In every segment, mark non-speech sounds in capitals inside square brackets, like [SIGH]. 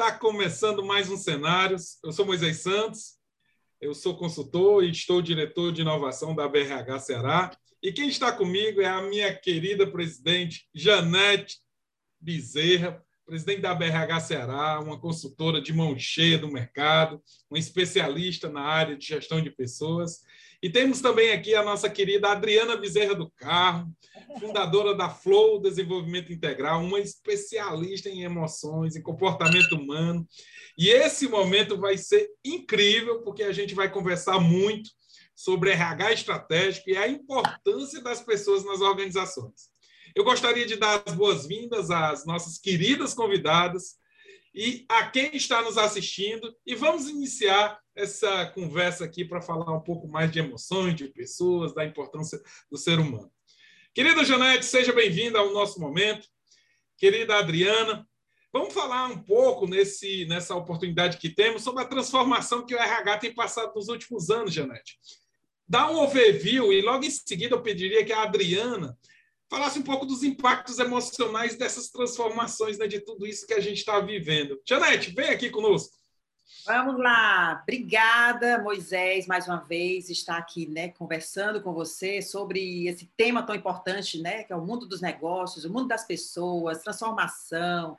Está começando mais um Cenários. Eu sou Moisés Santos, eu sou consultor e estou diretor de inovação da BRH Ceará. E quem está comigo é a minha querida presidente Janete Bezerra, presidente da BRH Ceará, uma consultora de mão cheia do mercado, uma especialista na área de gestão de pessoas. E temos também aqui a nossa querida Adriana Bezerra do Carro, fundadora da Flow Desenvolvimento Integral, uma especialista em emoções, em comportamento humano. E esse momento vai ser incrível, porque a gente vai conversar muito sobre RH estratégico e a importância das pessoas nas organizações. Eu gostaria de dar as boas-vindas às nossas queridas convidadas e a quem está nos assistindo. E vamos iniciar essa conversa aqui para falar um pouco mais de emoções, de pessoas, da importância do ser humano. Querida Janete, seja bem-vinda ao nosso momento. Querida Adriana, vamos falar um pouco nesse, nessa oportunidade que temos sobre a transformação que o RH tem passado nos últimos anos, Janete. Dá um overview e logo em seguida eu pediria que a Adriana falasse um pouco dos impactos emocionais dessas transformações, né, de tudo isso que a gente está vivendo. Janete, vem aqui conosco. Vamos lá, obrigada, Moisés, mais uma vez, estar aqui, né, conversando com você sobre esse tema tão importante, né, que é o mundo dos negócios, o mundo das pessoas, transformação.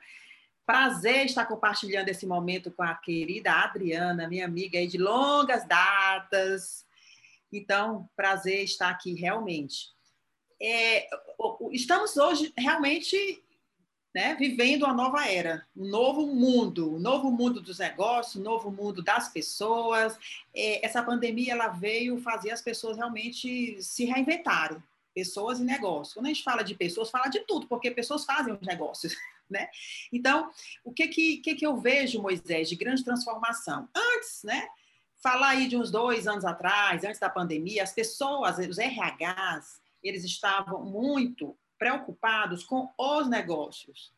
Prazer estar compartilhando esse momento com a querida Adriana, minha amiga aí de longas datas. Então, prazer estar aqui realmente é, estamos hoje realmente né, vivendo uma nova era, um novo mundo, um novo mundo dos negócios, um novo mundo das pessoas. É, essa pandemia ela veio fazer as pessoas realmente se reinventarem, pessoas e negócios. Quando a gente fala de pessoas, fala de tudo, porque pessoas fazem os negócios. [LAUGHS] Né? Então, o que que, que que eu vejo, Moisés, de grande transformação? Antes, né? Falar aí de uns dois anos atrás, antes da pandemia, as pessoas, os RHs, eles estavam muito preocupados com os negócios.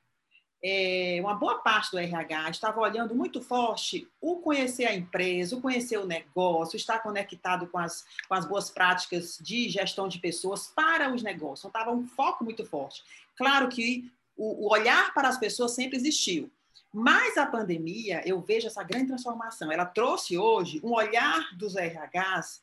É, uma boa parte do RH estava olhando muito forte o conhecer a empresa, o conhecer o negócio, estar conectado com as, com as boas práticas de gestão de pessoas para os negócios. Então, estava um foco muito forte. Claro que o, o olhar para as pessoas sempre existiu, mas a pandemia, eu vejo essa grande transformação. Ela trouxe hoje um olhar dos RHs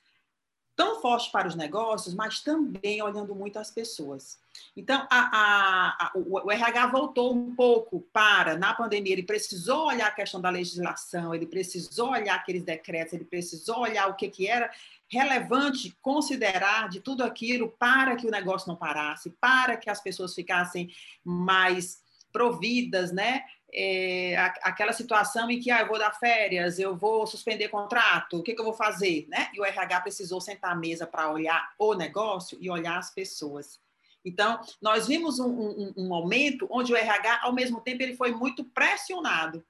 tão forte para os negócios, mas também olhando muito as pessoas. Então, a, a, a, o, RH voltou um pouco para, na pandemia, ele precisou olhar a questão da legislação, ele precisou olhar aqueles decretos, ele precisou olhar o que, que era relevante considerar de tudo aquilo para que o negócio não parasse, para que as pessoas ficassem mais providas, né? É, aquela situação em que ah, eu vou dar férias, eu vou suspender contrato, o que, que eu vou fazer? Né? E o RH precisou sentar à mesa para olhar o negócio e olhar as pessoas. Então, nós vimos um, um, um momento onde o RH, ao mesmo tempo, ele foi muito pressionado.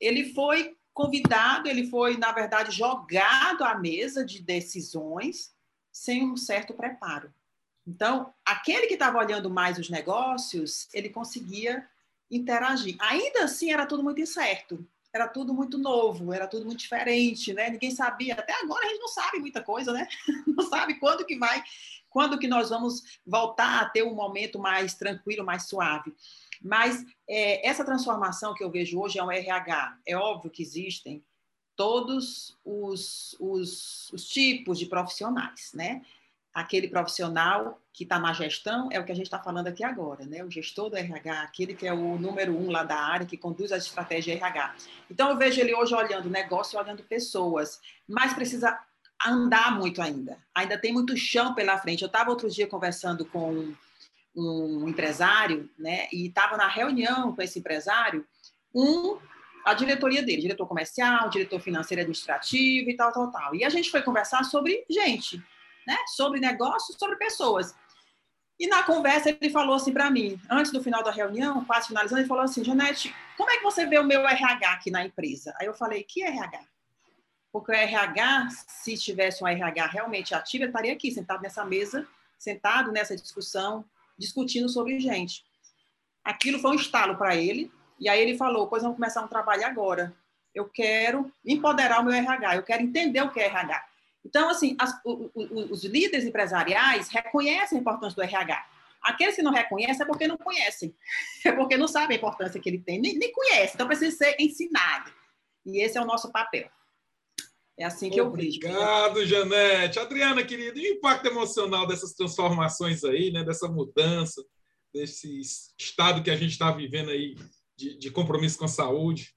Ele foi convidado, ele foi, na verdade, jogado à mesa de decisões sem um certo preparo. Então, aquele que estava olhando mais os negócios, ele conseguia interagir. Ainda assim, era tudo muito incerto, era tudo muito novo, era tudo muito diferente, né? Ninguém sabia, até agora a gente não sabe muita coisa, né? [LAUGHS] Não sabe quando que vai, quando que nós vamos voltar a ter um momento mais tranquilo, mais suave. Mas é, essa transformação que eu vejo hoje é um RH. É óbvio que existem todos os, os, os tipos de profissionais, né? Aquele profissional que está na gestão é o que a gente está falando aqui agora, né? O gestor do RH, aquele que é o número um lá da área, que conduz a estratégia RH. Então, eu vejo ele hoje olhando negócio, olhando pessoas, mas precisa andar muito ainda. Ainda tem muito chão pela frente. Eu estava outro dia conversando com um empresário, né? E estava na reunião com esse empresário, um a diretoria dele, diretor comercial, diretor financeiro administrativo e tal, tal, tal. E a gente foi conversar sobre gente, né? Sobre negócios, sobre pessoas. E na conversa ele falou assim para mim, antes do final da reunião, quase finalizando, ele falou assim, Janete, como é que você vê o meu RH aqui na empresa? Aí eu falei, que RH? Porque o RH, se tivesse um RH realmente ativo, ele estaria aqui, sentado nessa mesa, sentado nessa discussão, discutindo sobre gente. Aquilo foi um estalo para ele, e aí ele falou, pois vamos começar um trabalho agora. Eu quero empoderar o meu RH, eu quero entender o que é RH. Então, assim, as, o, o, os líderes empresariais reconhecem a importância do RH. Aqueles que não reconhecem é porque não conhecem, é porque não sabem a importância que ele tem, nem, nem conhecem, então precisa ser ensinado. E esse é o nosso papel. É assim que Obrigado, eu vejo. Obrigado, Janete. Adriana, querida, e o impacto emocional dessas transformações aí, né, dessa mudança, desse estado que a gente está vivendo aí de, de compromisso com a saúde?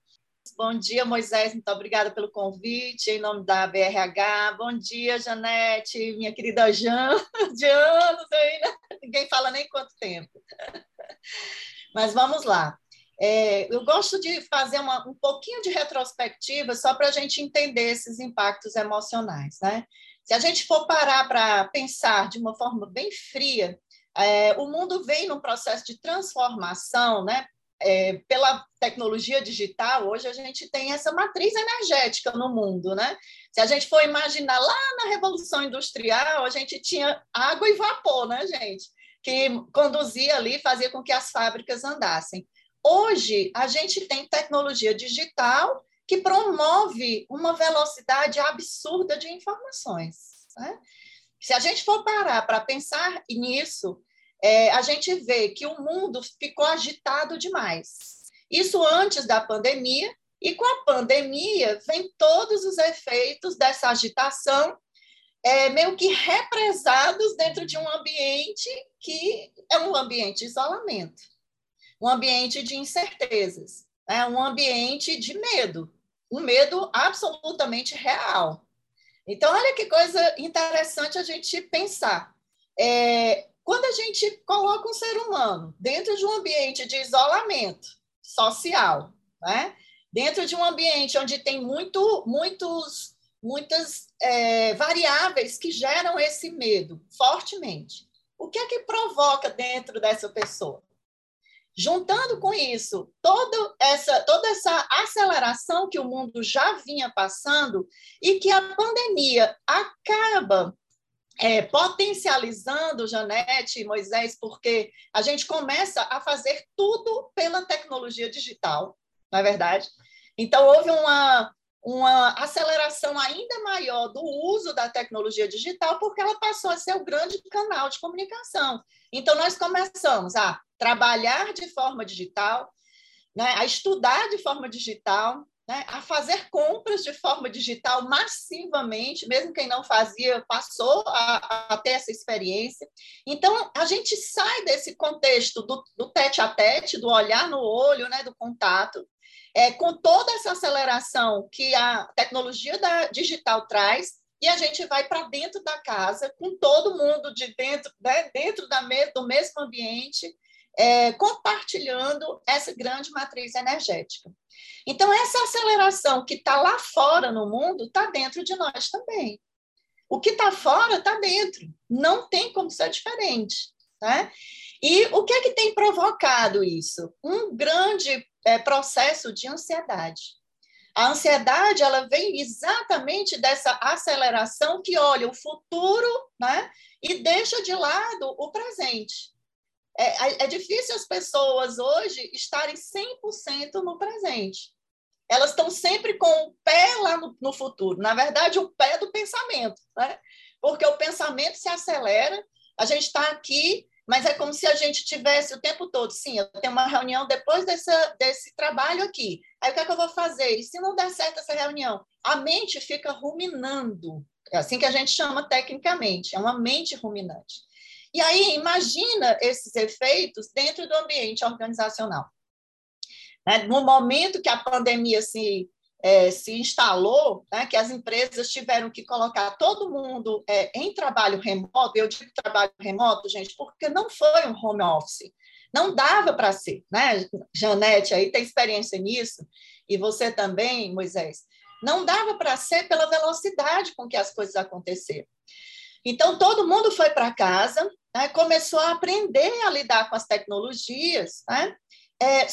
Bom dia, Moisés. Muito obrigada pelo convite, em nome da BRH. Bom dia, Janete, minha querida Jan, [LAUGHS] de anos aí, né? Ninguém fala nem quanto tempo. [LAUGHS] Mas vamos lá. É, eu gosto de fazer uma, um pouquinho de retrospectiva só para a gente entender esses impactos emocionais. Né? Se a gente for parar para pensar de uma forma bem fria, é, o mundo vem num processo de transformação, né? É, pela tecnologia digital, hoje a gente tem essa matriz energética no mundo, né? Se a gente for imaginar lá na Revolução Industrial, a gente tinha água e vapor, né, gente? Que conduzia ali, fazia com que as fábricas andassem. Hoje, a gente tem tecnologia digital que promove uma velocidade absurda de informações. Né? Se a gente for parar para pensar nisso, é, a gente vê que o mundo ficou agitado demais. Isso antes da pandemia, e com a pandemia vem todos os efeitos dessa agitação, é, meio que represados dentro de um ambiente que é um ambiente de isolamento um ambiente de incertezas, né? um ambiente de medo, um medo absolutamente real. Então, olha que coisa interessante a gente pensar. É, quando a gente coloca um ser humano dentro de um ambiente de isolamento social, né? dentro de um ambiente onde tem muito, muitos, muitas é, variáveis que geram esse medo fortemente, o que é que provoca dentro dessa pessoa? Juntando com isso toda essa, toda essa aceleração que o mundo já vinha passando e que a pandemia acaba é, potencializando, Janete e Moisés, porque a gente começa a fazer tudo pela tecnologia digital, não é verdade? Então, houve uma, uma aceleração ainda maior do uso da tecnologia digital, porque ela passou a ser o grande canal de comunicação. Então, nós começamos a trabalhar de forma digital, né, a estudar de forma digital, né, a fazer compras de forma digital massivamente, mesmo quem não fazia passou a, a, ter essa experiência. Então, a gente sai desse contexto do, do tete a tete, do olhar no olho, né, do contato, é, com toda essa aceleração que a tecnologia da digital traz, e a gente vai para dentro da casa, com todo mundo de dentro, né, dentro da do mesmo ambiente, é, compartilhando essa grande matriz energética. Então, essa aceleração que está lá fora no mundo está dentro de nós também. O que está fora está dentro, não tem como ser diferente. Né? E o que é que tem provocado isso? Um grande é, processo de ansiedade. A ansiedade ela vem exatamente dessa aceleração que olha o futuro né, e deixa de lado o presente. É, é difícil as pessoas hoje estarem 100% no presente. Elas estão sempre com o pé lá no, no futuro. Na verdade, o pé do pensamento, né? porque o pensamento se acelera. A gente está aqui mas é como se a gente tivesse o tempo todo, sim, eu tenho uma reunião depois dessa, desse trabalho aqui. Aí o que é que eu vou fazer? E se não der certo essa reunião? A mente fica ruminando. É assim que a gente chama tecnicamente, é uma mente ruminante. E aí, imagina esses efeitos dentro do ambiente organizacional. Né? No momento que a pandemia se é, se instalou, né, que as empresas tiveram que colocar todo mundo é, em trabalho remoto, eu digo trabalho remoto, gente, porque não foi um home office, não dava para ser, né? Janete aí tem experiência nisso, e você também, Moisés, não dava para ser pela velocidade com que as coisas aconteceram. Então, todo mundo foi para casa, né, começou a aprender a lidar com as tecnologias, né, é,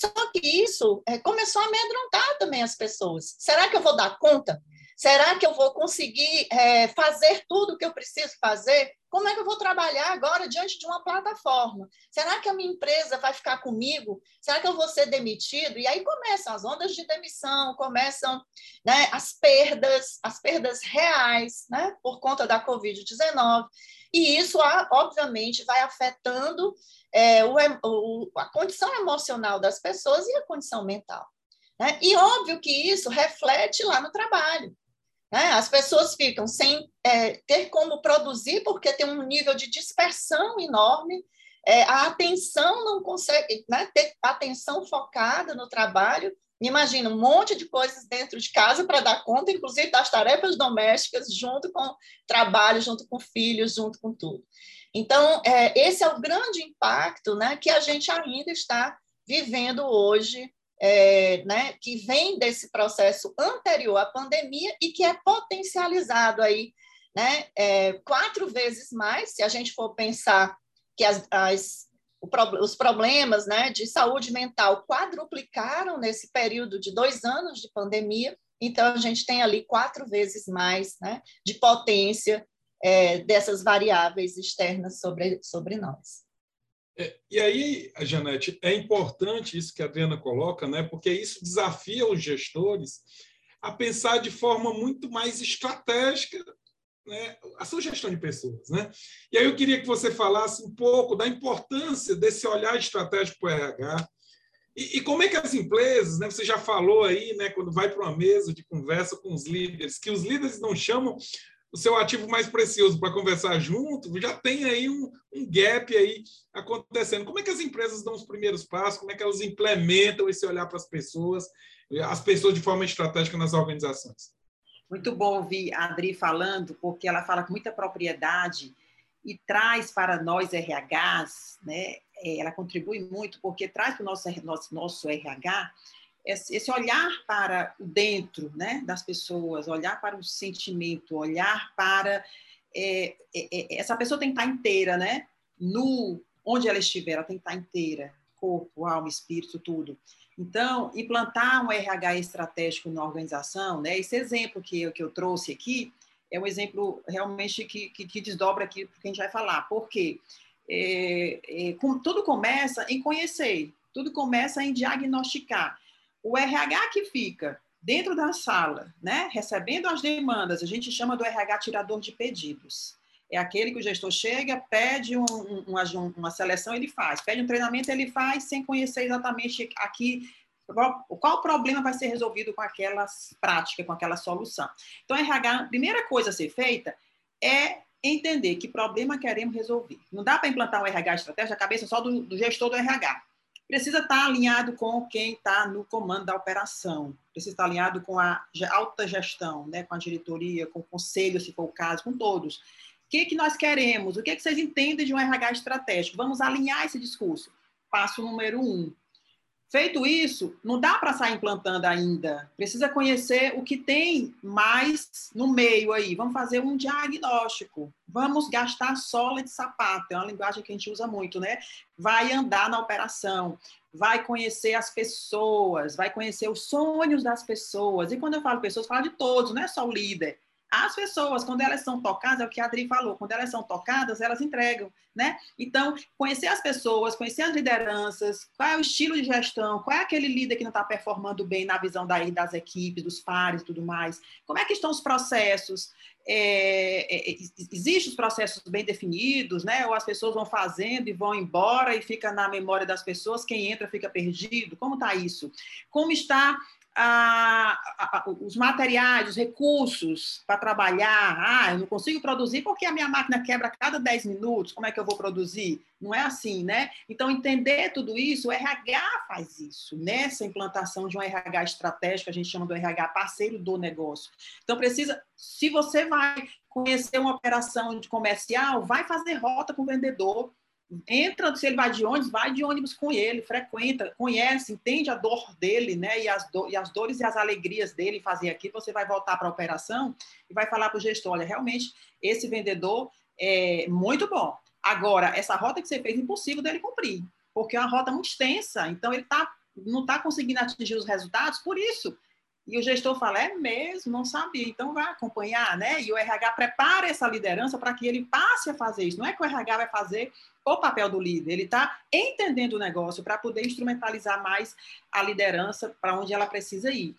só que isso é, começou a amedrontar também as pessoas. Será que eu vou dar conta? Será que eu vou conseguir é, fazer tudo o que eu preciso fazer? Como é que eu vou trabalhar agora diante de uma plataforma? Será que a minha empresa vai ficar comigo? Será que eu vou ser demitido? E aí começam as ondas de demissão, começam né, as perdas, as perdas reais, né, por conta da Covid-19. E isso, obviamente, vai afetando é, o, o, a condição emocional das pessoas e a condição mental. Né? E óbvio que isso reflete lá no trabalho. Né? As pessoas ficam sem é, ter como produzir, porque tem um nível de dispersão enorme, é, a atenção não consegue né, ter atenção focada no trabalho. Imagina um monte de coisas dentro de casa para dar conta, inclusive das tarefas domésticas, junto com trabalho, junto com filhos, junto com tudo. Então, é, esse é o grande impacto né, que a gente ainda está vivendo hoje é, né, que vem desse processo anterior à pandemia e que é potencializado aí, né, é, quatro vezes mais, se a gente for pensar que as, as, os problemas né, de saúde mental quadruplicaram nesse período de dois anos de pandemia, então a gente tem ali quatro vezes mais né, de potência é, dessas variáveis externas sobre, sobre nós. É, e aí, Janete, é importante isso que a Adriana coloca, né? porque isso desafia os gestores a pensar de forma muito mais estratégica né? a sua gestão de pessoas. Né? E aí eu queria que você falasse um pouco da importância desse olhar estratégico para o RH, e, e, como é que as empresas, né, você já falou aí, né, quando vai para uma mesa de conversa com os líderes, que os líderes não chamam o seu ativo mais precioso para conversar junto, já tem aí um, um, gap aí acontecendo. Como é que as empresas dão os primeiros passos? Como é que elas implementam esse olhar para as pessoas, as pessoas de forma estratégica nas organizações? Muito bom ouvir a Adri falando, porque ela fala com muita propriedade e traz para nós RHs, né? É, ela contribui muito porque traz para o nosso, nosso, nosso RH esse olhar para o dentro né, das pessoas, olhar para o sentimento, olhar para. É, é, é, essa pessoa tem que estar inteira, né? No, onde ela estiver, ela tem que estar inteira corpo, alma, espírito, tudo. Então, implantar um RH estratégico na organização, né? Esse exemplo que eu, que eu trouxe aqui é um exemplo realmente que, que, que desdobra aqui porque a gente vai falar. Por quê? É, é, com, tudo começa em conhecer, tudo começa em diagnosticar o RH que fica dentro da sala, né, recebendo as demandas, a gente chama do RH tirador de pedidos. É aquele que o gestor chega, pede um, um, uma, uma seleção, ele faz. Pede um treinamento, ele faz, sem conhecer exatamente aqui qual, problema vai ser resolvido com aquela prática, com aquela solução. Então, RH, a primeira coisa a ser feita é entender que problema queremos resolver. Não dá para implantar um RH estratégia, a cabeça só do, do gestor do RH precisa estar alinhado com quem está no comando da operação, precisa estar alinhado com a alta gestão, né, com a diretoria, com o conselho, se for o caso, com todos. O que, que nós queremos? O que, que vocês entendem de um RH estratégico? Vamos alinhar esse discurso. Passo número um, Feito isso, não dá para sair implantando ainda. Precisa conhecer o que tem mais no meio aí. Vamos fazer um diagnóstico. Vamos gastar sola de sapato. É uma linguagem que a gente usa muito, né? Vai andar na operação, vai conhecer as pessoas, vai conhecer os sonhos das pessoas. E quando eu falo pessoas, eu falo de todos, não é só o líder. As pessoas, quando elas são tocadas, é o que a Adri falou, quando elas são tocadas, elas entregam, né? Então, conhecer as pessoas, conhecer as lideranças, qual é o estilo de gestão, qual é aquele líder que não está performando bem na visão daí das equipes, dos pares e tudo mais, como é que estão os processos, é, é, existem os processos bem definidos, né? Ou as pessoas vão fazendo e vão embora e fica na memória das pessoas, quem entra fica perdido, como está isso? Como está a, a, os materiais, os recursos para trabalhar. Ah, eu não consigo produzir porque a minha máquina quebra a cada 10 minutos. Como é que eu vou produzir? Não é assim, né? Então, entender tudo isso, o RH faz isso, nessa implantação de um RH estratégico, a gente chama do RH parceiro do negócio. Então, precisa, se você vai conhecer uma operação de comercial, vai fazer rota com o vendedor, entra, se ele vai de ônibus, vai de ônibus com ele, frequenta, conhece, entende a dor dele, né? E as, do, e as dores e as alegrias dele fazer aqui, você vai voltar para a operação e vai falar para o gestor: olha, realmente, esse vendedor é muito bom. Agora, essa rota que você fez, impossível dele cumprir, porque é uma rota muito extensa, então ele tá, não está conseguindo atingir os resultados por isso. E o gestor fala, é mesmo, não sabia, então vai acompanhar, né? E o RH prepara essa liderança para que ele passe a fazer isso. Não é que o RH vai fazer o papel do líder, ele está entendendo o negócio para poder instrumentalizar mais a liderança para onde ela precisa ir.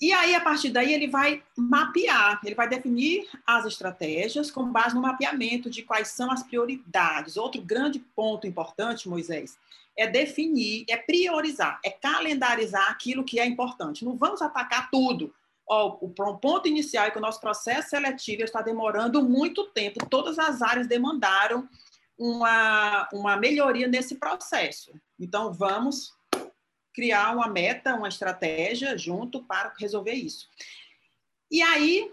E aí, a partir daí, ele vai mapear, ele vai definir as estratégias com base no mapeamento de quais são as prioridades. Outro grande ponto importante, Moisés, é definir, é priorizar, é calendarizar aquilo que é importante. Não vamos atacar tudo. O ponto inicial é que o nosso processo seletivo está demorando muito tempo. Todas as áreas demandaram uma, uma melhoria nesse processo. Então, vamos criar uma meta, uma estratégia junto para resolver isso. E aí,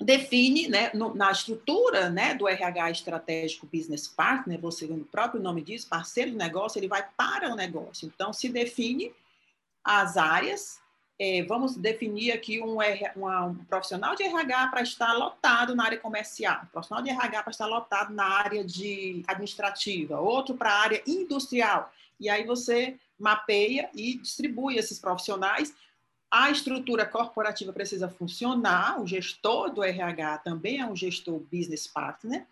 define, né, no, na estrutura né, do RH estratégico Business Partner, você, o próprio nome diz, parceiro de negócio, ele vai para o negócio. Então, se define as áreas, é, vamos definir aqui um, uma, um, profissional de RH para estar lotado na área comercial, um profissional de RH para estar lotado na área de administrativa, outro para a área industrial. E aí você mapeia e distribui esses profissionais a estrutura corporativa precisa funcionar, o gestor do RH também é um gestor business partner.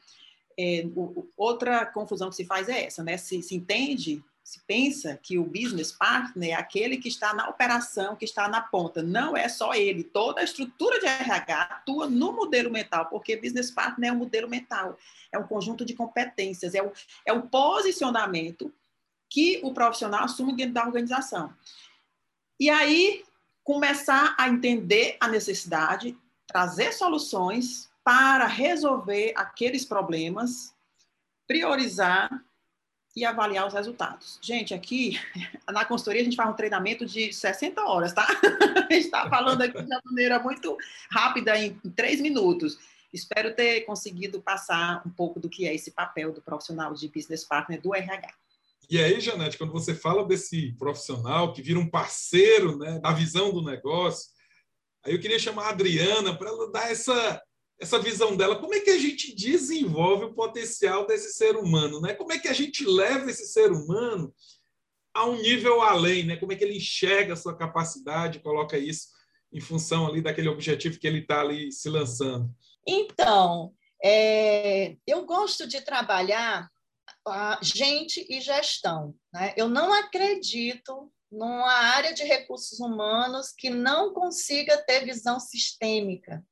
É, o, outra confusão que se faz é essa, né? Se, se entende, se pensa que o business partner é aquele que está na operação, que está na ponta. Não é só ele. Toda a estrutura de RH atua no modelo mental, porque business partner é um modelo mental, é um conjunto de competências, é o, é o posicionamento que o profissional assume dentro da organização. E aí, começar a entender a necessidade, trazer soluções para resolver aqueles problemas, priorizar e avaliar os resultados. Gente, aqui [LAUGHS] na consultoria a gente faz um treinamento de 60 horas, tá? [LAUGHS] A gente está falando aqui de uma maneira muito rápida, em três minutos. Espero ter conseguido passar um pouco do que é esse papel do profissional de business partner do RH. E aí, Janete, quando você fala desse profissional que vira um parceiro né, da visão do negócio, aí eu queria chamar a Adriana para ela dar essa, essa visão dela. Como é que a gente desenvolve o potencial desse ser humano? Né? Como é que a gente leva esse ser humano a um nível além? Né? Como é que ele enxerga a sua capacidade, coloca isso em função ali daquele objetivo que ele está ali se lançando? Então, é, eu gosto de trabalhar gente e gestão. Né? Eu não acredito numa área de recursos humanos que não consiga ter visão sistêmica.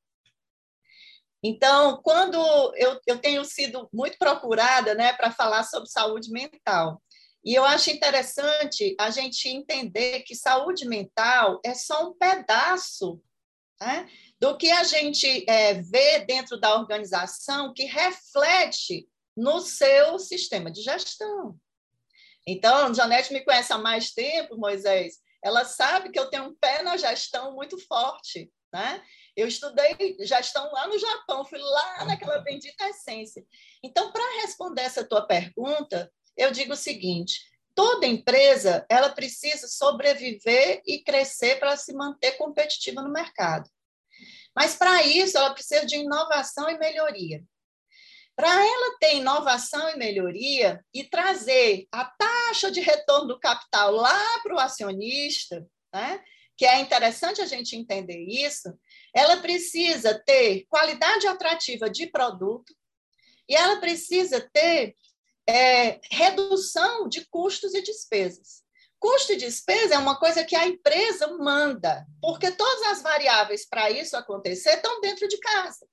Então, quando eu, eu tenho sido muito procurada né, para falar sobre saúde mental, e eu acho interessante a gente entender que saúde mental é só um pedaço né, do que a gente é, vê dentro da organização que reflete no seu sistema de gestão. Então, Janete me conhece há mais tempo, Moisés, ela sabe que eu tenho um pé na gestão muito forte, né? Eu estudei gestão lá no Japão, fui lá naquela bendita essência. Então, para responder essa tua pergunta, eu digo o seguinte: toda empresa ela precisa sobreviver e crescer para se manter competitiva no mercado. Mas para isso ela precisa de inovação e melhoria. Para ela ter inovação e melhoria e trazer a taxa de retorno do capital lá para o acionista, né? que é interessante a gente entender isso, ela precisa ter qualidade atrativa de produto e ela precisa ter é, redução de custos e despesas. Custo e despesa é uma coisa que a empresa manda, porque todas as variáveis para isso acontecer estão dentro de casa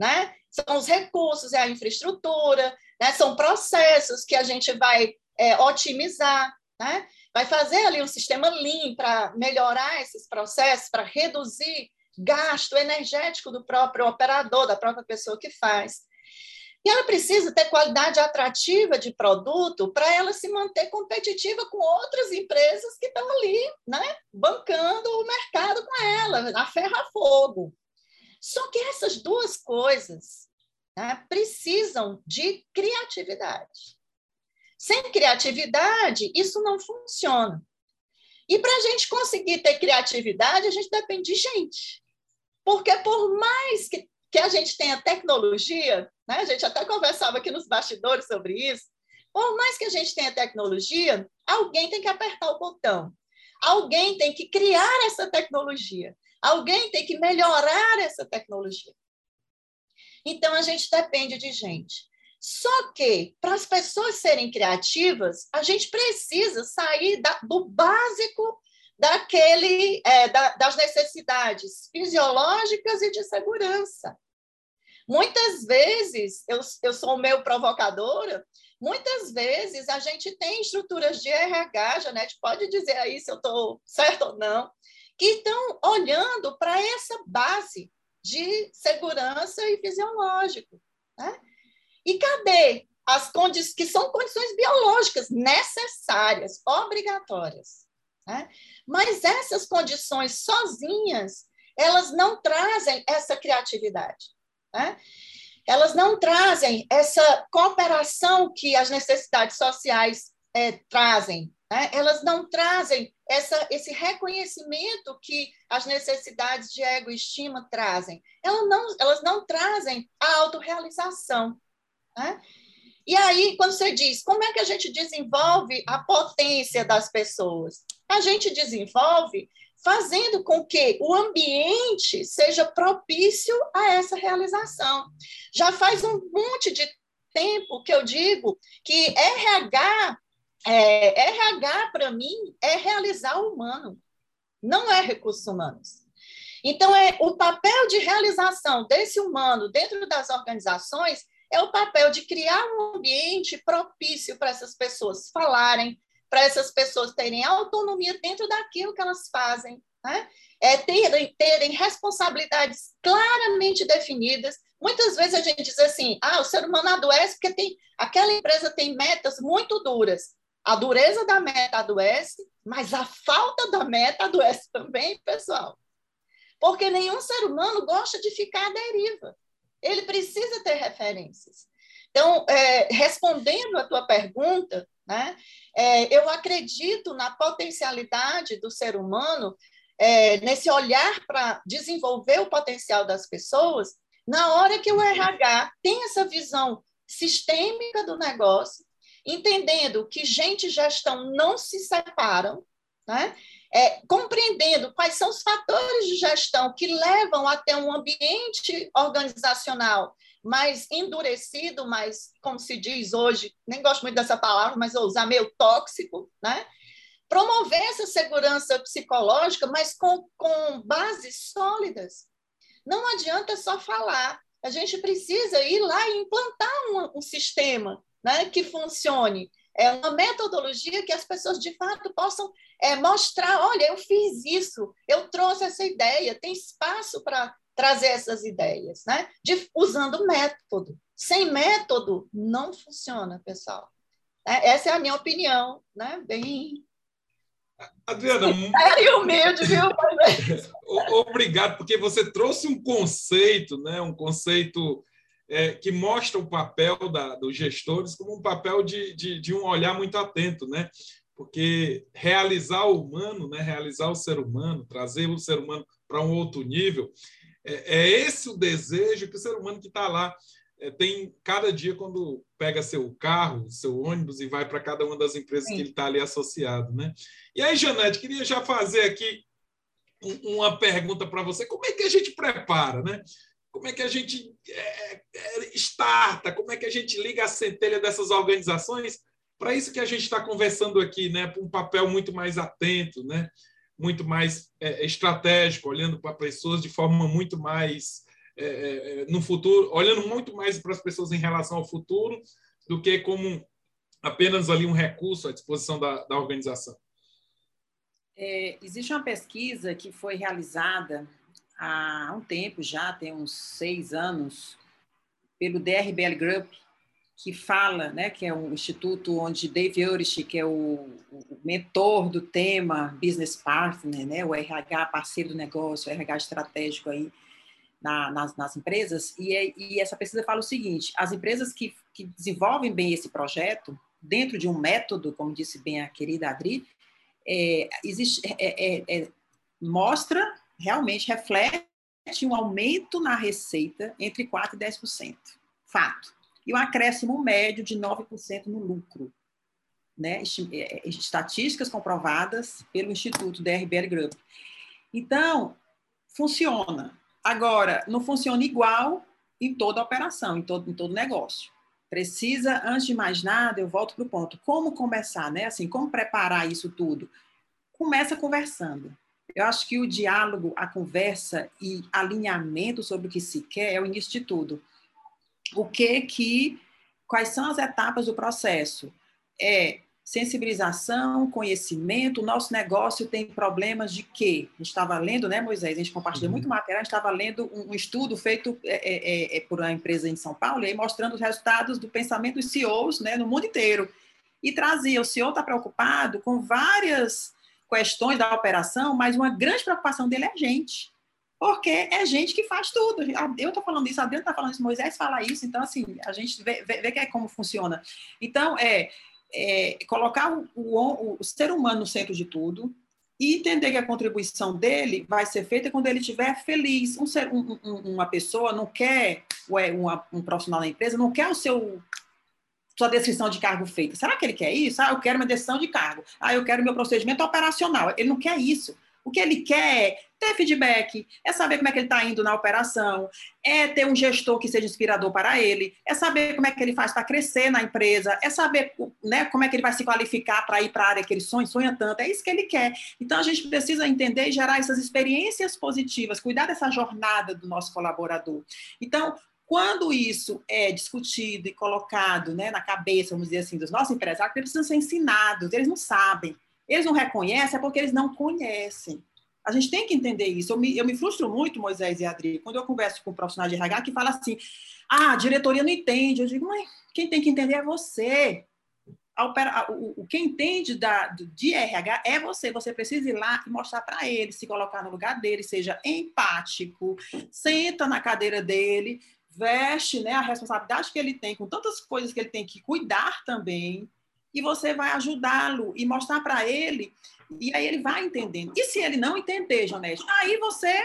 né? São os recursos, é a infraestrutura, né? são processos que a gente vai é, otimizar, né? vai fazer ali um sistema Lean para melhorar esses processos, para reduzir gasto energético do próprio operador, da própria pessoa que faz. E ela precisa ter qualidade atrativa de produto para ela se manter competitiva com outras empresas que estão ali, né, bancando o mercado com ela, a ferro a fogo. Só que essas duas coisas né, precisam de criatividade. Sem criatividade, isso não funciona. E para a gente conseguir ter criatividade, a gente depende de gente. Porque por mais que, que a gente tenha tecnologia, né, a gente até conversava aqui nos bastidores sobre isso, por mais que a gente tenha tecnologia, alguém tem que apertar o botão. Alguém tem que criar essa tecnologia. Alguém tem que melhorar essa tecnologia. Então, a gente depende de gente. Só que, para as pessoas serem criativas, a gente precisa sair da, do básico daquele, é, da, das necessidades fisiológicas e de segurança. Muitas vezes, eu, eu sou meio provocadora, muitas vezes a gente tem estruturas de RH, Janete pode dizer aí se eu estou certo ou não, que estão olhando para essa base de segurança e fisiológico. Né? E cadê as condições que são condições biológicas necessárias, obrigatórias? Né? Mas essas condições sozinhas, elas não trazem essa criatividade. Né? Elas não trazem essa cooperação que as necessidades sociais é, trazem. Né? Elas não trazem essa, esse reconhecimento que as necessidades de ego e estima trazem. Elas não, elas não trazem a autorrealização. Né? E aí, quando você diz como é que a gente desenvolve a potência das pessoas, a gente desenvolve fazendo com que o ambiente seja propício a essa realização. Já faz um monte de tempo que eu digo que RH, é, RH para mim é realizar o humano, não é recursos humanos. Então, é o papel de realização desse humano dentro das organizações é o papel de criar um ambiente propício para essas pessoas falarem, para essas pessoas terem autonomia dentro daquilo que elas fazem, né? é, terem, terem responsabilidades claramente definidas. Muitas vezes a gente diz assim: ah, o ser humano adoece porque tem, aquela empresa tem metas muito duras. A dureza da meta adoece, mas a falta da meta adoece também, pessoal. Porque nenhum ser humano gosta de ficar à deriva. Ele precisa ter referências. Então, é, respondendo a tua pergunta, né, é, eu acredito na potencialidade do ser humano, é, nesse olhar para desenvolver o potencial das pessoas, na hora que o RH tem essa visão sistêmica do negócio, entendendo que gente e gestão não se separam, né? é, compreendendo quais são os fatores de gestão que levam a ter um ambiente organizacional mais endurecido, mais, como se diz hoje, nem gosto muito dessa palavra, mas vou usar meio tóxico, né? Promover essa segurança psicológica, mas com, com bases sólidas. Não adianta só falar, a gente precisa ir lá e implantar um, um sistema né, que funcione é uma metodologia que as pessoas de fato possam é, mostrar: olha, eu fiz isso, eu trouxe essa ideia, tem espaço para trazer essas ideias, né? De, usando método. Sem método, não funciona, pessoal. É, essa é a minha opinião, né? Bem. Adriana, sério humilde, viu? [LAUGHS] Obrigado, porque você trouxe um conceito, né? Um conceito é, que mostra o papel da, dos gestores como um papel de, de, de, um olhar muito atento, né? Porque realizar o humano, né? realizar o ser humano, trazer o ser humano para um outro nível, é, é, esse o desejo que o ser humano que está lá é, tem cada dia quando pega seu carro, seu ônibus e vai para cada uma das empresas Sim. que ele está ali associado, né? E aí, Janete, queria já fazer aqui uma pergunta para você: como é que a gente prepara, né? Como é que a gente é, é, starta, como é que a gente liga a centelha dessas organizações para isso que a gente está conversando aqui, né? Para um papel muito mais atento, né? muito mais é, estratégico, olhando para pessoas de forma muito mais é, é, no futuro, olhando muito mais para as pessoas em relação ao futuro do que como apenas ali um recurso à disposição da, da organização. É, existe uma pesquisa que foi realizada há um tempo já, tem uns seis anos, pelo DRBL Group, que fala, né, que é um instituto onde Dave Urich, que é o, o, mentor do tema Business Partner, né, o RH parceiro do negócio, o RH estratégico aí na, nas, nas, empresas, e, é, e, essa pesquisa fala o seguinte, as empresas que, que desenvolvem bem esse projeto, dentro de um método, como disse bem a querida Adri, é, existe, é, é, é mostra realmente reflete um aumento na receita entre 4% e 10%. Fato. E um acréscimo médio de 9% no lucro. né, é, estatísticas comprovadas pelo Instituto DRBR Group. Então, funciona. Agora, não funciona igual em toda operação, em todo, em todo negócio. Precisa, antes de mais nada, eu volto para o ponto. Como começar, né? Assim, como preparar isso tudo? Começa conversando. Eu acho que o diálogo, a conversa e alinhamento sobre o que se quer é o início de tudo. O que que quais são as etapas do processo? É sensibilização, conhecimento. O nosso negócio tem problemas de quê? A gente estava lendo, né, Moisés? A gente compartilhou uhum. muito material. A gente estava lendo um, um, estudo feito é, é, é, é, por uma empresa em São Paulo, e aí mostrando os resultados do pensamento dos CEOs né, no mundo inteiro. E trazia: o CEO está preocupado com várias questões da operação, mas uma grande preocupação dele é a gente. Porque é gente que faz tudo. Eu estou falando isso, a Adriana está falando isso, Moisés fala isso, então, assim, a gente vê, vê, vê que é como funciona. Então, é, é, colocar o, o, o, ser humano no centro de tudo e entender que a contribuição dele vai ser feita quando ele estiver feliz. Um ser, um, um, uma pessoa não quer, ué, uma, um profissional da empresa, não quer o seu sua descrição de cargo feita. Será que ele quer isso? Ah, eu quero uma decisão de cargo. Ah, eu quero meu procedimento operacional. Ele não quer isso. O que ele quer é ter feedback, é saber como é que ele está indo na operação, é ter um gestor que seja inspirador para ele, é saber como é que ele faz para crescer na empresa, é saber né, como é que ele vai se qualificar para ir para a área que ele sonha, sonha tanto. É isso que ele quer. Então a gente precisa entender e gerar essas experiências positivas, cuidar dessa jornada do nosso colaborador. Então, quando isso é discutido e colocado né, na cabeça, vamos dizer assim, dos nossos empresários, eles precisam ser ensinados, eles não sabem. Eles não reconhecem é porque eles não conhecem. A gente tem que entender isso. Eu me, eu me frustro muito, Moisés e Adri, quando eu converso com um profissional de RH que fala assim: ah, a diretoria não entende. Eu digo, mas quem tem que entender é você. Opera, o, o, quem entende da, de RH é você. Você precisa ir lá e mostrar para ele, se colocar no lugar dele, seja empático, senta na cadeira dele, veste né, a responsabilidade que ele tem, com tantas coisas que ele tem que cuidar também, e você vai ajudá-lo e mostrar para ele, e aí ele vai entendendo. E se ele não entender, Janete, aí você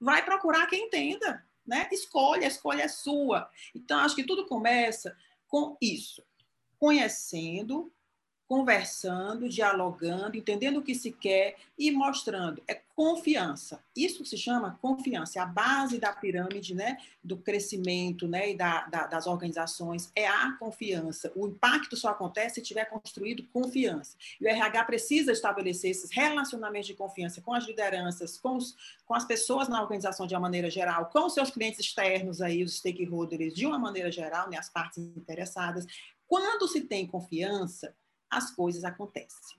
vai procurar quem entenda, né? Escolha, a escolha é sua. Então, acho que tudo começa com isso, conhecendo, conversando, dialogando, entendendo o que se quer e mostrando. É confiança. Isso se chama confiança. É a base da pirâmide, né, do crescimento, né, e da, da, das organizações é a confiança. O impacto só acontece se tiver construído confiança. E o RH precisa estabelecer esses relacionamentos de confiança com as lideranças, com, os, com as pessoas na organização de uma maneira geral, com os seus clientes externos aí, os stakeholders de uma maneira geral, né, as partes interessadas. Quando se tem confiança, as coisas acontecem.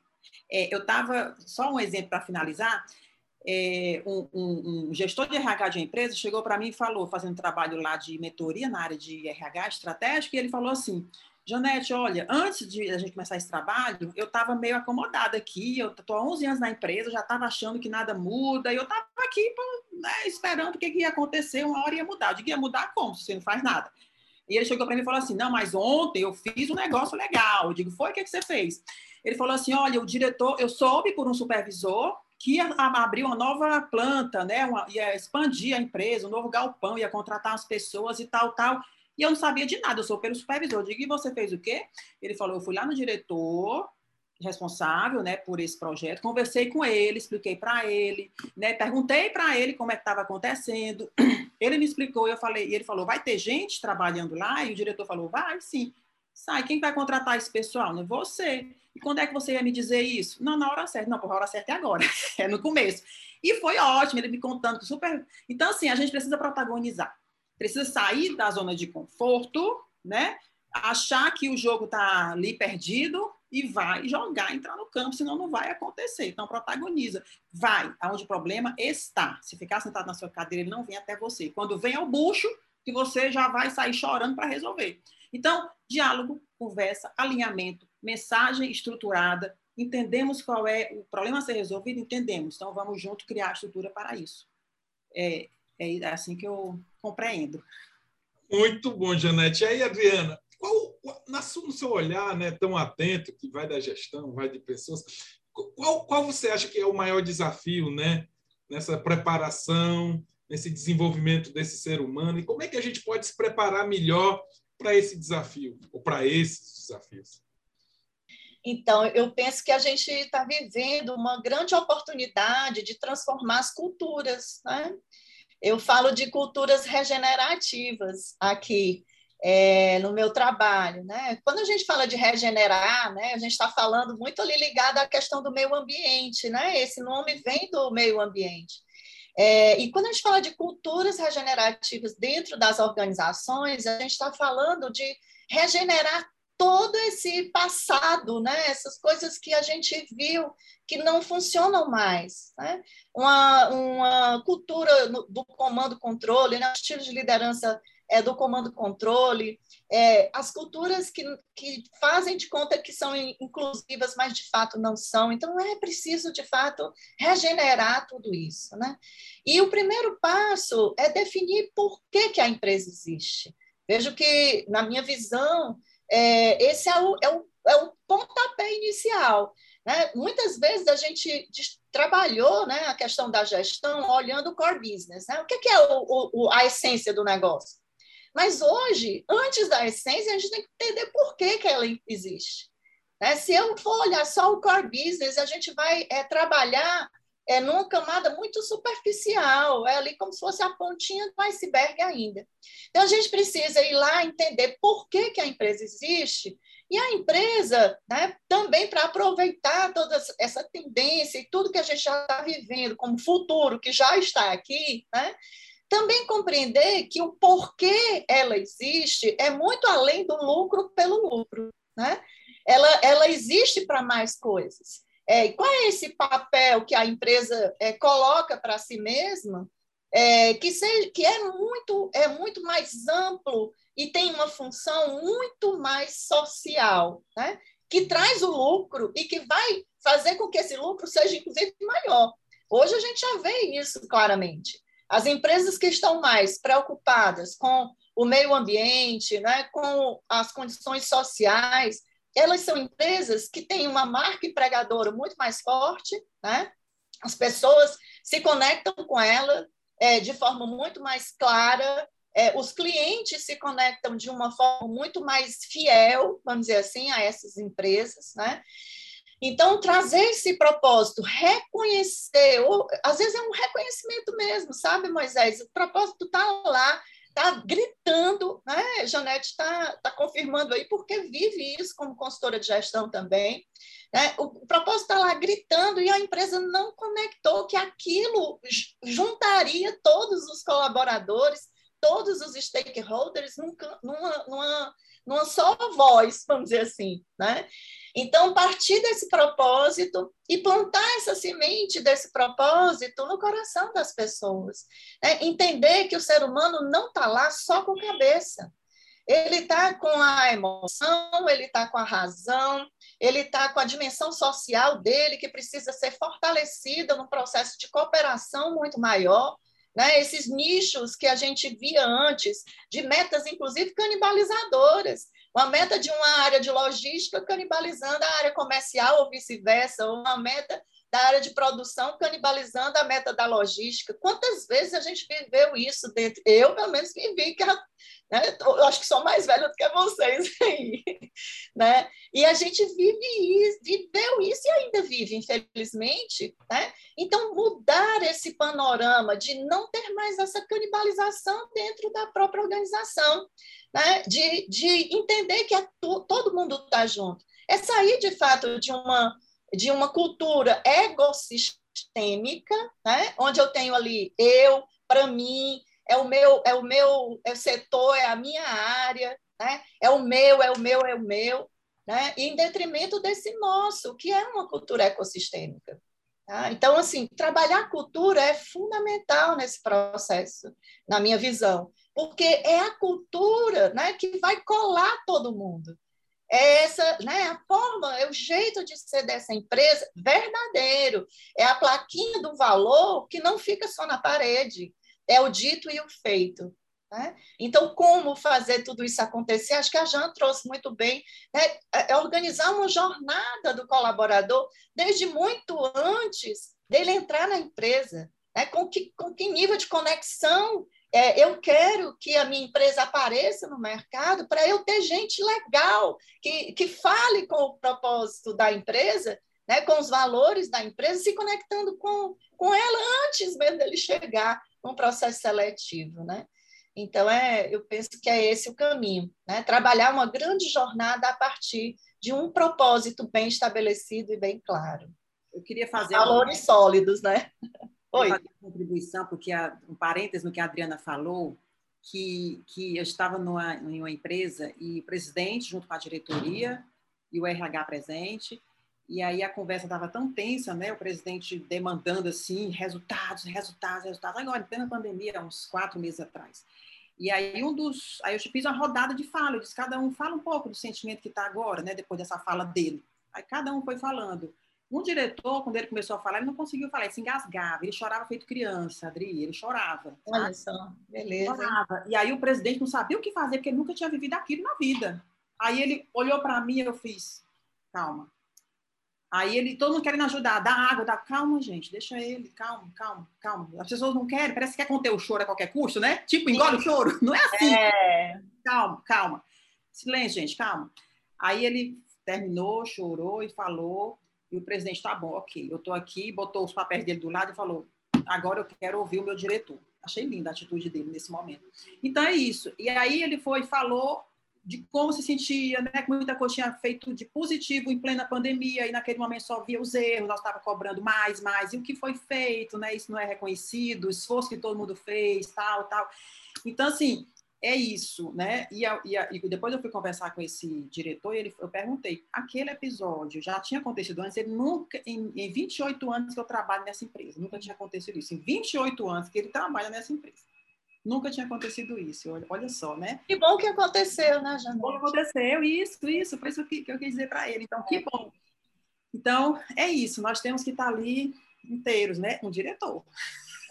É, eu estava, só um exemplo para finalizar, é, um, um, um, gestor de RH de uma empresa chegou para mim e falou, fazendo trabalho lá de mentoria na área de RH estratégico, e ele falou assim, Janete, olha, antes de a gente começar esse trabalho, eu estava meio acomodada aqui, eu estou há 11 anos na empresa, já estava achando que nada muda, e eu estava aqui né, esperando o que, que ia acontecer, uma hora ia mudar. Eu digo, ia mudar como, se você não faz nada? E ele chegou para mim e falou assim: Não, mas ontem eu fiz um negócio legal. Eu digo: Foi? O que, que você fez? Ele falou assim: Olha, o diretor, eu soube por um supervisor que ia abrir uma nova planta, né? Uma, ia expandir a empresa, um novo galpão, ia contratar as pessoas e tal, tal. E eu não sabia de nada, eu sou pelo supervisor. Eu digo: E você fez o quê? Ele falou: Eu fui lá no diretor, responsável né, por esse projeto, conversei com ele, expliquei para ele, né, perguntei para ele como é que estava acontecendo, [CLEARS THROAT] ele me explicou, eu falei, e ele falou, vai ter gente trabalhando lá? E o diretor falou, vai sim. Sai, quem vai contratar esse pessoal? Não, você. E quando é que você ia me dizer isso? Não, na hora certa. Não, por hora certa é agora, [LAUGHS] é no começo. E foi ótimo, ele me contando super. Então, assim, a gente precisa protagonizar. Precisa sair da zona de conforto, né? Achar que o jogo está ali perdido e vai jogar, entrar no campo, senão não vai acontecer. Então, protagoniza. Vai aonde o problema está. Se ficar sentado na sua cadeira, ele não vem até você. Quando vem ao bucho, que você já vai sair chorando para resolver. Então, diálogo, conversa, alinhamento, mensagem estruturada, entendemos qual é o problema a ser resolvido, entendemos. Então, vamos junto criar a estrutura para isso. É, é assim que eu compreendo. Muito bom, Janete. E aí, Adriana, qual, no seu olhar, né, tão atento, que vai da gestão, vai de pessoas, qual, qual você acha que é o maior desafio né, nessa preparação, nesse desenvolvimento desse ser humano? E como é que a gente pode se preparar melhor para esse desafio, ou para esses desafios? Então, eu penso que a gente está vivendo uma grande oportunidade de transformar as culturas. Né? Eu falo de culturas regenerativas aqui é, no meu trabalho. Né? Quando a gente fala de regenerar, né, a gente está falando muito ali ligado à questão do meio ambiente. Né? Esse nome vem do meio ambiente. É, e quando a gente fala de culturas regenerativas dentro das organizações, a gente está falando de regenerar todo esse passado, né? essas coisas que a gente viu que não funcionam mais. Né? Uma, uma cultura do comando-controle, né? estilo de liderança é, do comando-controle, é, as culturas que, que fazem de conta que são inclusivas, mas de fato não são. Então, é preciso, de fato, regenerar tudo isso. Né? E o primeiro passo é definir por que, que a empresa existe. Vejo que, na minha visão, é, esse é o, é, o, é o pontapé inicial. Né? Muitas vezes a gente trabalhou né, a questão da gestão olhando o core business. Né? O que, que é o, o, a essência do negócio? Mas hoje, antes da essência, a gente tem que entender por que, que ela existe. Né? Se eu for olhar só o core business, a gente vai é, trabalhar é numa camada muito superficial, é ali como se fosse a pontinha do iceberg ainda. Então, a gente precisa ir lá entender por que, que a empresa existe, e a empresa, né, também para aproveitar toda essa tendência e tudo que a gente já está vivendo como futuro, que já está aqui, né, também compreender que o porquê ela existe é muito além do lucro pelo lucro. Né? Ela, ela existe para mais coisas. É, qual é esse papel que a empresa é, coloca para si mesma, é, que, seja, que é, muito, é muito mais amplo e tem uma função muito mais social, né? que traz o lucro e que vai fazer com que esse lucro seja, inclusive, maior. Hoje a gente já vê isso claramente. As empresas que estão mais preocupadas com o meio ambiente, né, com as condições sociais, elas são empresas que têm uma marca empregadora muito mais forte, né? as pessoas se conectam com ela é, de forma muito mais clara, é, os clientes se conectam de uma forma muito mais fiel, vamos dizer assim, a essas empresas. Né? Então, trazer esse propósito, reconhecer, ou, às vezes é um reconhecimento mesmo, sabe, Moisés? O propósito está lá, está gritando, né? Janete está tá confirmando aí, porque vive isso como consultora de gestão também. Né? O, propósito está lá gritando e a empresa não conectou que aquilo juntaria todos os colaboradores, todos os stakeholders numa, numa, numa só voz, vamos dizer assim. Né? Então, partir desse propósito e plantar essa semente desse propósito no coração das pessoas. Né? Entender que o ser humano não está lá só com cabeça. Ele está com a emoção, ele está com a razão, ele está com a dimensão social dele, que precisa ser fortalecida num processo de cooperação muito maior. Né? Esses nichos que a gente via antes, de metas, inclusive, canibalizadoras uma meta de uma área de logística canibalizando a área comercial ou vice-versa, ou uma meta da área de produção canibalizando a meta da logística. Quantas vezes a gente viveu isso dentro? Eu, pelo menos, vivi, que né? eu acho que sou mais velha do que vocês [LAUGHS] aí. Né? E a gente vive isso, viveu isso e ainda vive, infelizmente. Né? Então, mudar esse panorama de não ter mais essa canibalização dentro da própria organização né? de, de entender que é todo mundo está junto. É sair, de fato, de uma, de uma cultura egossistêmica, né? onde eu tenho ali eu, para mim, é o meu, é o meu é o setor, é a minha área, né? é o meu, é o meu, é o meu, né? e em detrimento desse nosso, que é uma cultura ecossistêmica. Tá? Então, assim, trabalhar a cultura é fundamental nesse processo, na minha visão porque é a cultura né, que vai colar todo mundo. É essa, né, a forma, é o jeito de ser dessa empresa verdadeiro. É a plaquinha do valor que não fica só na parede, é o dito e o feito. Né? Então, como fazer tudo isso acontecer? Acho que a Jean trouxe muito bem. Né? É, é organizar uma jornada do colaborador desde muito antes dele entrar na empresa. Né? Com, que, com que nível de conexão é, eu quero que a minha empresa apareça no mercado para eu ter gente legal, que, que fale com o propósito da empresa, né, com os valores da empresa, se conectando com, com ela antes mesmo dele chegar no processo seletivo. Né? Então, é, eu penso que é esse o caminho, né? trabalhar uma grande jornada a partir de um propósito bem estabelecido e bem claro. Eu queria fazer. Valores uma... sólidos, né? Oi. Fazer uma contribuição, porque a, um parênteses no que a Adriana falou, que, que eu estava numa, em uma empresa e o presidente, junto com a diretoria e o RH presente, e aí a conversa estava tão tensa, né? O presidente demandando assim resultados, resultados, resultados. Agora, em plena pandemia, uns quatro meses atrás. E aí um dos, aí eu fiz uma rodada de fala, eu disse cada um fala um pouco do sentimento que está agora, né? Depois dessa fala dele. Aí cada um foi falando. Um diretor, quando ele começou a falar, ele não conseguiu falar, ele se engasgava, ele chorava feito criança, Adri, ele chorava. Olha só, beleza. Chorava. E aí o presidente não sabia o que fazer, porque ele nunca tinha vivido aquilo na vida. Aí ele olhou para mim e eu fiz, calma. Aí ele, todo mundo querendo ajudar, dá água, dá, calma, gente, deixa ele, calma, calma, calma. As pessoas não querem, parece que quer conter o choro a qualquer custo, né? Tipo, engole o choro, [LAUGHS] não é assim. É. Calma, calma. Silêncio, gente, calma. Aí ele terminou, chorou e falou, e o presidente, tá bom, ok, eu tô aqui, botou os papéis dele do lado e falou, agora eu quero ouvir o meu diretor. Achei linda a atitude dele nesse momento. Então é isso. E aí ele foi falou de como se sentia, né? Que muita coisa tinha feito de positivo em plena pandemia e naquele momento só via os erros, nós estava cobrando mais, mais e o que foi feito, né? Isso não é reconhecido, o esforço que todo mundo fez, tal, tal. Então assim é isso, né? E, a, e, a, e depois eu fui conversar com esse diretor e ele, eu perguntei, aquele episódio já tinha acontecido antes? Ele nunca, em, em 28 anos que eu trabalho nessa empresa, nunca tinha acontecido isso. Em 28 anos que ele trabalha nessa empresa. Nunca tinha acontecido isso, olha, olha só, né? Que bom que aconteceu, né, Janete? Que bom que aconteceu, isso, isso, foi isso que, que eu quis dizer para ele. Então, que bom. Então, é isso, nós temos que estar ali inteiros, né? Um diretor.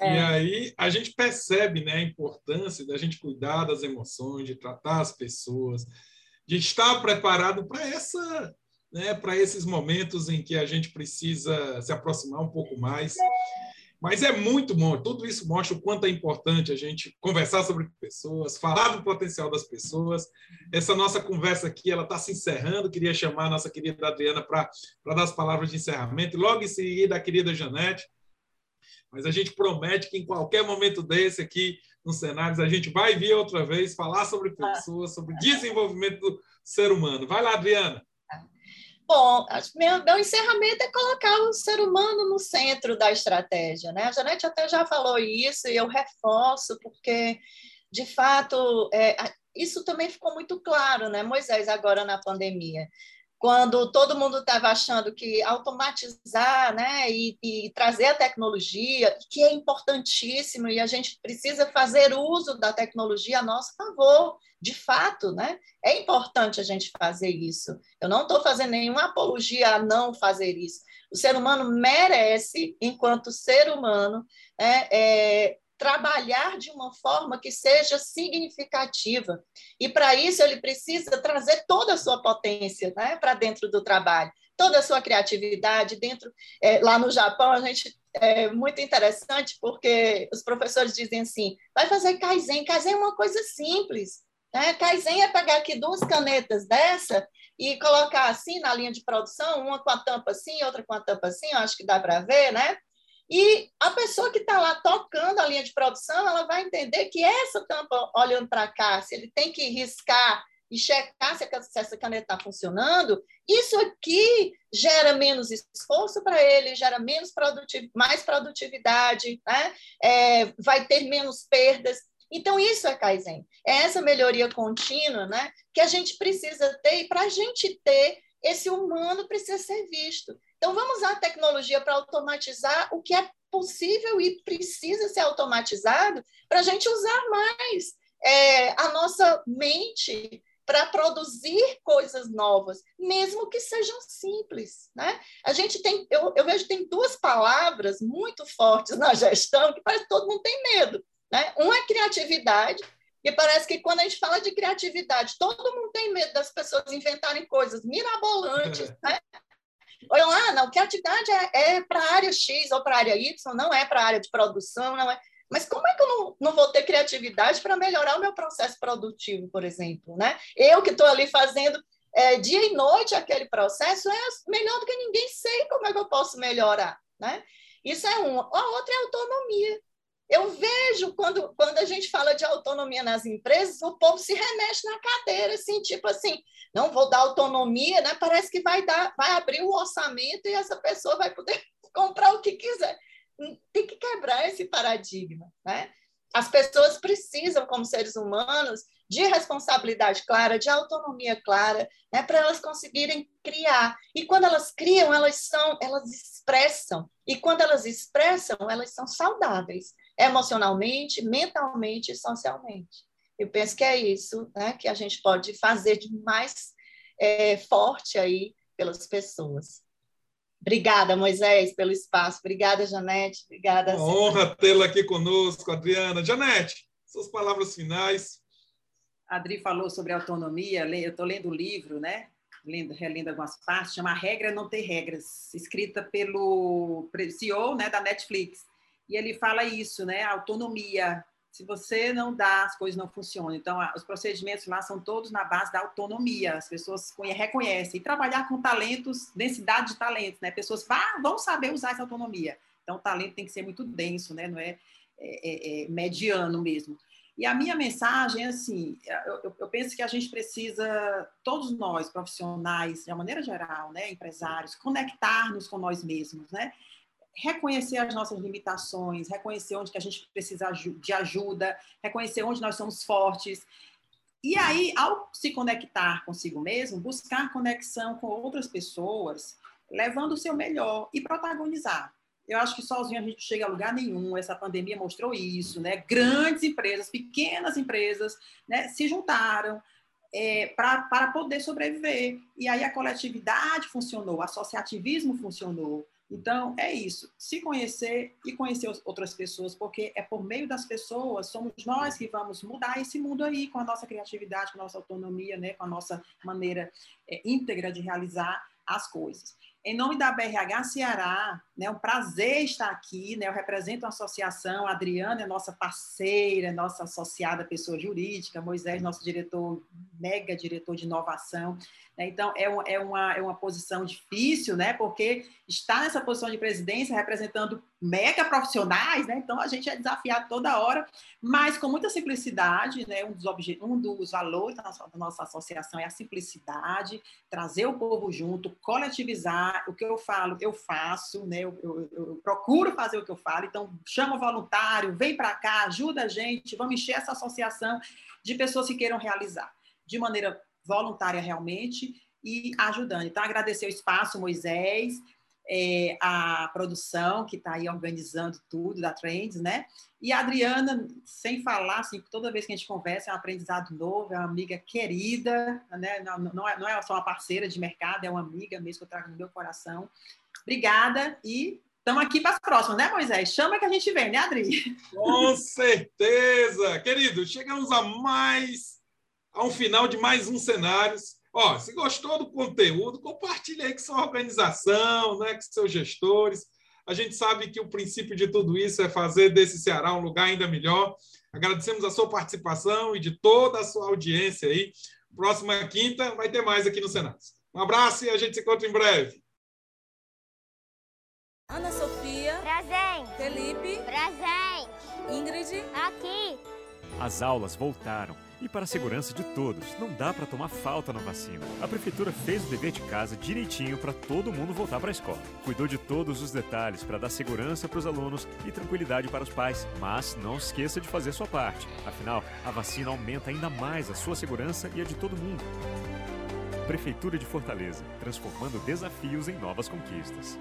É. E aí a gente percebe né, a importância da gente cuidar das emoções, de tratar as pessoas, de estar preparado para essa, né, para esses momentos em que a gente precisa se aproximar um pouco mais. Mas é muito bom, tudo isso mostra o quanto é importante a gente conversar sobre pessoas, falar do potencial das pessoas. Essa nossa conversa aqui, ela está se encerrando. Queria chamar a nossa querida Adriana para dar as palavras de encerramento. E logo em seguida, a querida Janete. Mas a gente promete que em qualquer momento desse aqui nos cenários, a gente vai vir outra vez falar sobre pessoas, sobre desenvolvimento do ser humano. Vai lá, Adriana. Bom, meu, meu encerramento é colocar o ser humano no centro da estratégia. Né? A Janete até já falou isso e eu reforço, porque, de fato, é, isso também ficou muito claro, né, Moisés, agora na pandemia quando todo mundo estava achando que automatizar né, e, e, trazer a tecnologia, que é importantíssimo, e a gente precisa fazer uso da tecnologia a nosso favor, de fato, né? É importante a gente fazer isso. Eu não estou fazendo nenhuma apologia a não fazer isso. O ser humano merece, enquanto ser humano, né, é, trabalhar de uma forma que seja significativa. E para isso ele precisa trazer toda a sua potência né, para dentro do trabalho, toda a sua criatividade dentro. É, lá no Japão a gente é muito interessante porque os professores dizem assim: vai fazer kaizen. Kaizen é uma coisa simples. Né? Kaizen é pegar aqui duas canetas dessa e colocar assim na linha de produção, uma com a tampa assim, outra com a tampa assim, eu acho que dá para ver, né? E a pessoa que está lá tocando a linha de produção, ela vai entender que essa tampa olhando para cá, se ele tem que riscar e checar se essa caneta está funcionando, isso aqui gera menos esforço para ele, gera menos produtiv mais produtividade, né? É, vai ter menos perdas. Então, isso é Kaizen. É essa melhoria contínua né, que a gente precisa ter, e para a gente ter, esse humano precisa ser visto. Então, vamos usar a tecnologia para automatizar o que é possível e precisa ser automatizado para a gente usar mais é, a nossa mente para produzir coisas novas, mesmo que sejam simples. Né? A gente tem, eu, eu vejo que tem duas palavras muito fortes na gestão que parece que todo mundo tem medo. Né? Um é criatividade, e parece que quando a gente fala de criatividade, todo mundo tem medo das pessoas inventarem coisas mirabolantes, né? Olham lá, não, criatividade é, é para a área X ou para a área Y, não é para a área de produção, não é. Mas como é que eu não, não vou ter criatividade para melhorar o meu processo produtivo, por exemplo? Né? Eu que estou ali fazendo é, dia e noite aquele processo é melhor do que ninguém sei como é que eu posso melhorar. Né? Isso é uma. A outra é autonomia. Eu vejo quando, quando a gente fala de autonomia nas empresas, o povo se remexe na cadeira, assim, tipo assim, não vou dar autonomia, né? Parece que vai dar, vai abrir o orçamento e essa pessoa vai poder [LAUGHS] comprar o que quiser. Tem que quebrar esse paradigma, né? As pessoas precisam, como seres humanos, de responsabilidade clara, de autonomia clara, né, para elas conseguirem criar. E quando elas criam, elas são, elas expressam. E quando elas expressam, elas são saudáveis, emocionalmente, mentalmente e socialmente. Eu penso que é isso né, que a gente pode fazer de mais é, forte aí pelas pessoas. Obrigada, Moisés, pelo espaço. Obrigada, Janete. Obrigada. Uma honra tê-la aqui conosco, Adriana. Janete, suas palavras finais. A Adri falou sobre autonomia, eu estou lendo o livro, né? Lendo, relendo algumas partes, chama A Regra Não Ter Regras, escrita pelo CEO né, da Netflix. E ele fala isso, né? Autonomia. Se você não dá, as coisas não funcionam. Então, os procedimentos lá são todos na base da autonomia. As pessoas reconhecem. E trabalhar com talentos, densidade de talentos, né? Pessoas vão saber usar essa autonomia. Então, o talento tem que ser muito denso, né? Não é, é, é, é mediano mesmo. E a minha mensagem é assim: eu, eu, penso que a gente precisa, todos nós, profissionais, de uma maneira geral, né, empresários, conectar-nos com nós mesmos, né? Reconhecer as nossas limitações, reconhecer onde que a gente precisa de ajuda, reconhecer onde nós somos fortes. E aí, ao se conectar consigo mesmo, buscar conexão com outras pessoas, levando o seu melhor e protagonizar. Eu acho que sozinho a gente não chega a lugar nenhum. Essa pandemia mostrou isso, né? Grandes empresas, pequenas empresas, né, se juntaram é, para poder sobreviver. E aí a coletividade funcionou, o associativismo funcionou. Então, é isso. Se conhecer e conhecer outras pessoas, porque é por meio das pessoas, somos nós que vamos mudar esse mundo aí, com a nossa criatividade, com a nossa autonomia, né, com a nossa maneira é, íntegra de realizar as coisas. Em nome da BRH Ceará, né, é um prazer estar aqui. Né, eu represento a associação, a Adriana é nossa parceira, nossa associada pessoa jurídica, Moisés, nosso diretor, mega diretor de inovação. Né, então, é, é, uma, é uma posição difícil, né, porque está nessa posição de presidência representando mega profissionais, né, então a gente é desafiado toda hora, mas com muita simplicidade. Né, um, dos um dos valores da nossa, da nossa associação é a simplicidade, trazer o povo junto, coletivizar. O que eu falo, eu faço, né? Eu, eu, eu procuro fazer o que eu falo, então chama o voluntário, vem para cá, ajuda a gente, vamos encher essa associação de pessoas que queiram realizar. De maneira voluntária realmente e ajudando. Então, agradecer o espaço, Moisés, é, a produção que está aí organizando tudo da Trends, né? E a Adriana, sem falar, assim, toda vez que a gente conversa, é um aprendizado novo, é uma amiga querida, né? Não, não, é, não é só uma parceira de mercado, é uma amiga mesmo que eu trago no meu coração. Obrigada e estamos aqui para as próximas, né, Moisés? Chama que a gente vem, né, Adri? Com certeza! Querido, chegamos a mais, a um final de mais um Cenários. Ó, se gostou do conteúdo, compartilhe aí com sua organização, né, com seus gestores. A gente sabe que o princípio de tudo isso é fazer desse Ceará um lugar ainda melhor. Agradecemos a sua participação e de toda a sua audiência aí. Próxima quinta vai ter mais aqui no Senado. Um abraço e a gente se encontra em breve. Ana Sofia. Presente. Felipe. Presente. Ingrid. Aqui. As aulas voltaram e para a segurança de todos, não dá para tomar falta na vacina. A prefeitura fez o dever de casa direitinho para todo mundo voltar para a escola. Cuidou de todos os detalhes para dar segurança para os alunos e tranquilidade para os pais. Mas não esqueça de fazer sua parte. Afinal, a vacina aumenta ainda mais a sua segurança e a de todo mundo. Prefeitura de Fortaleza, transformando desafios em novas conquistas.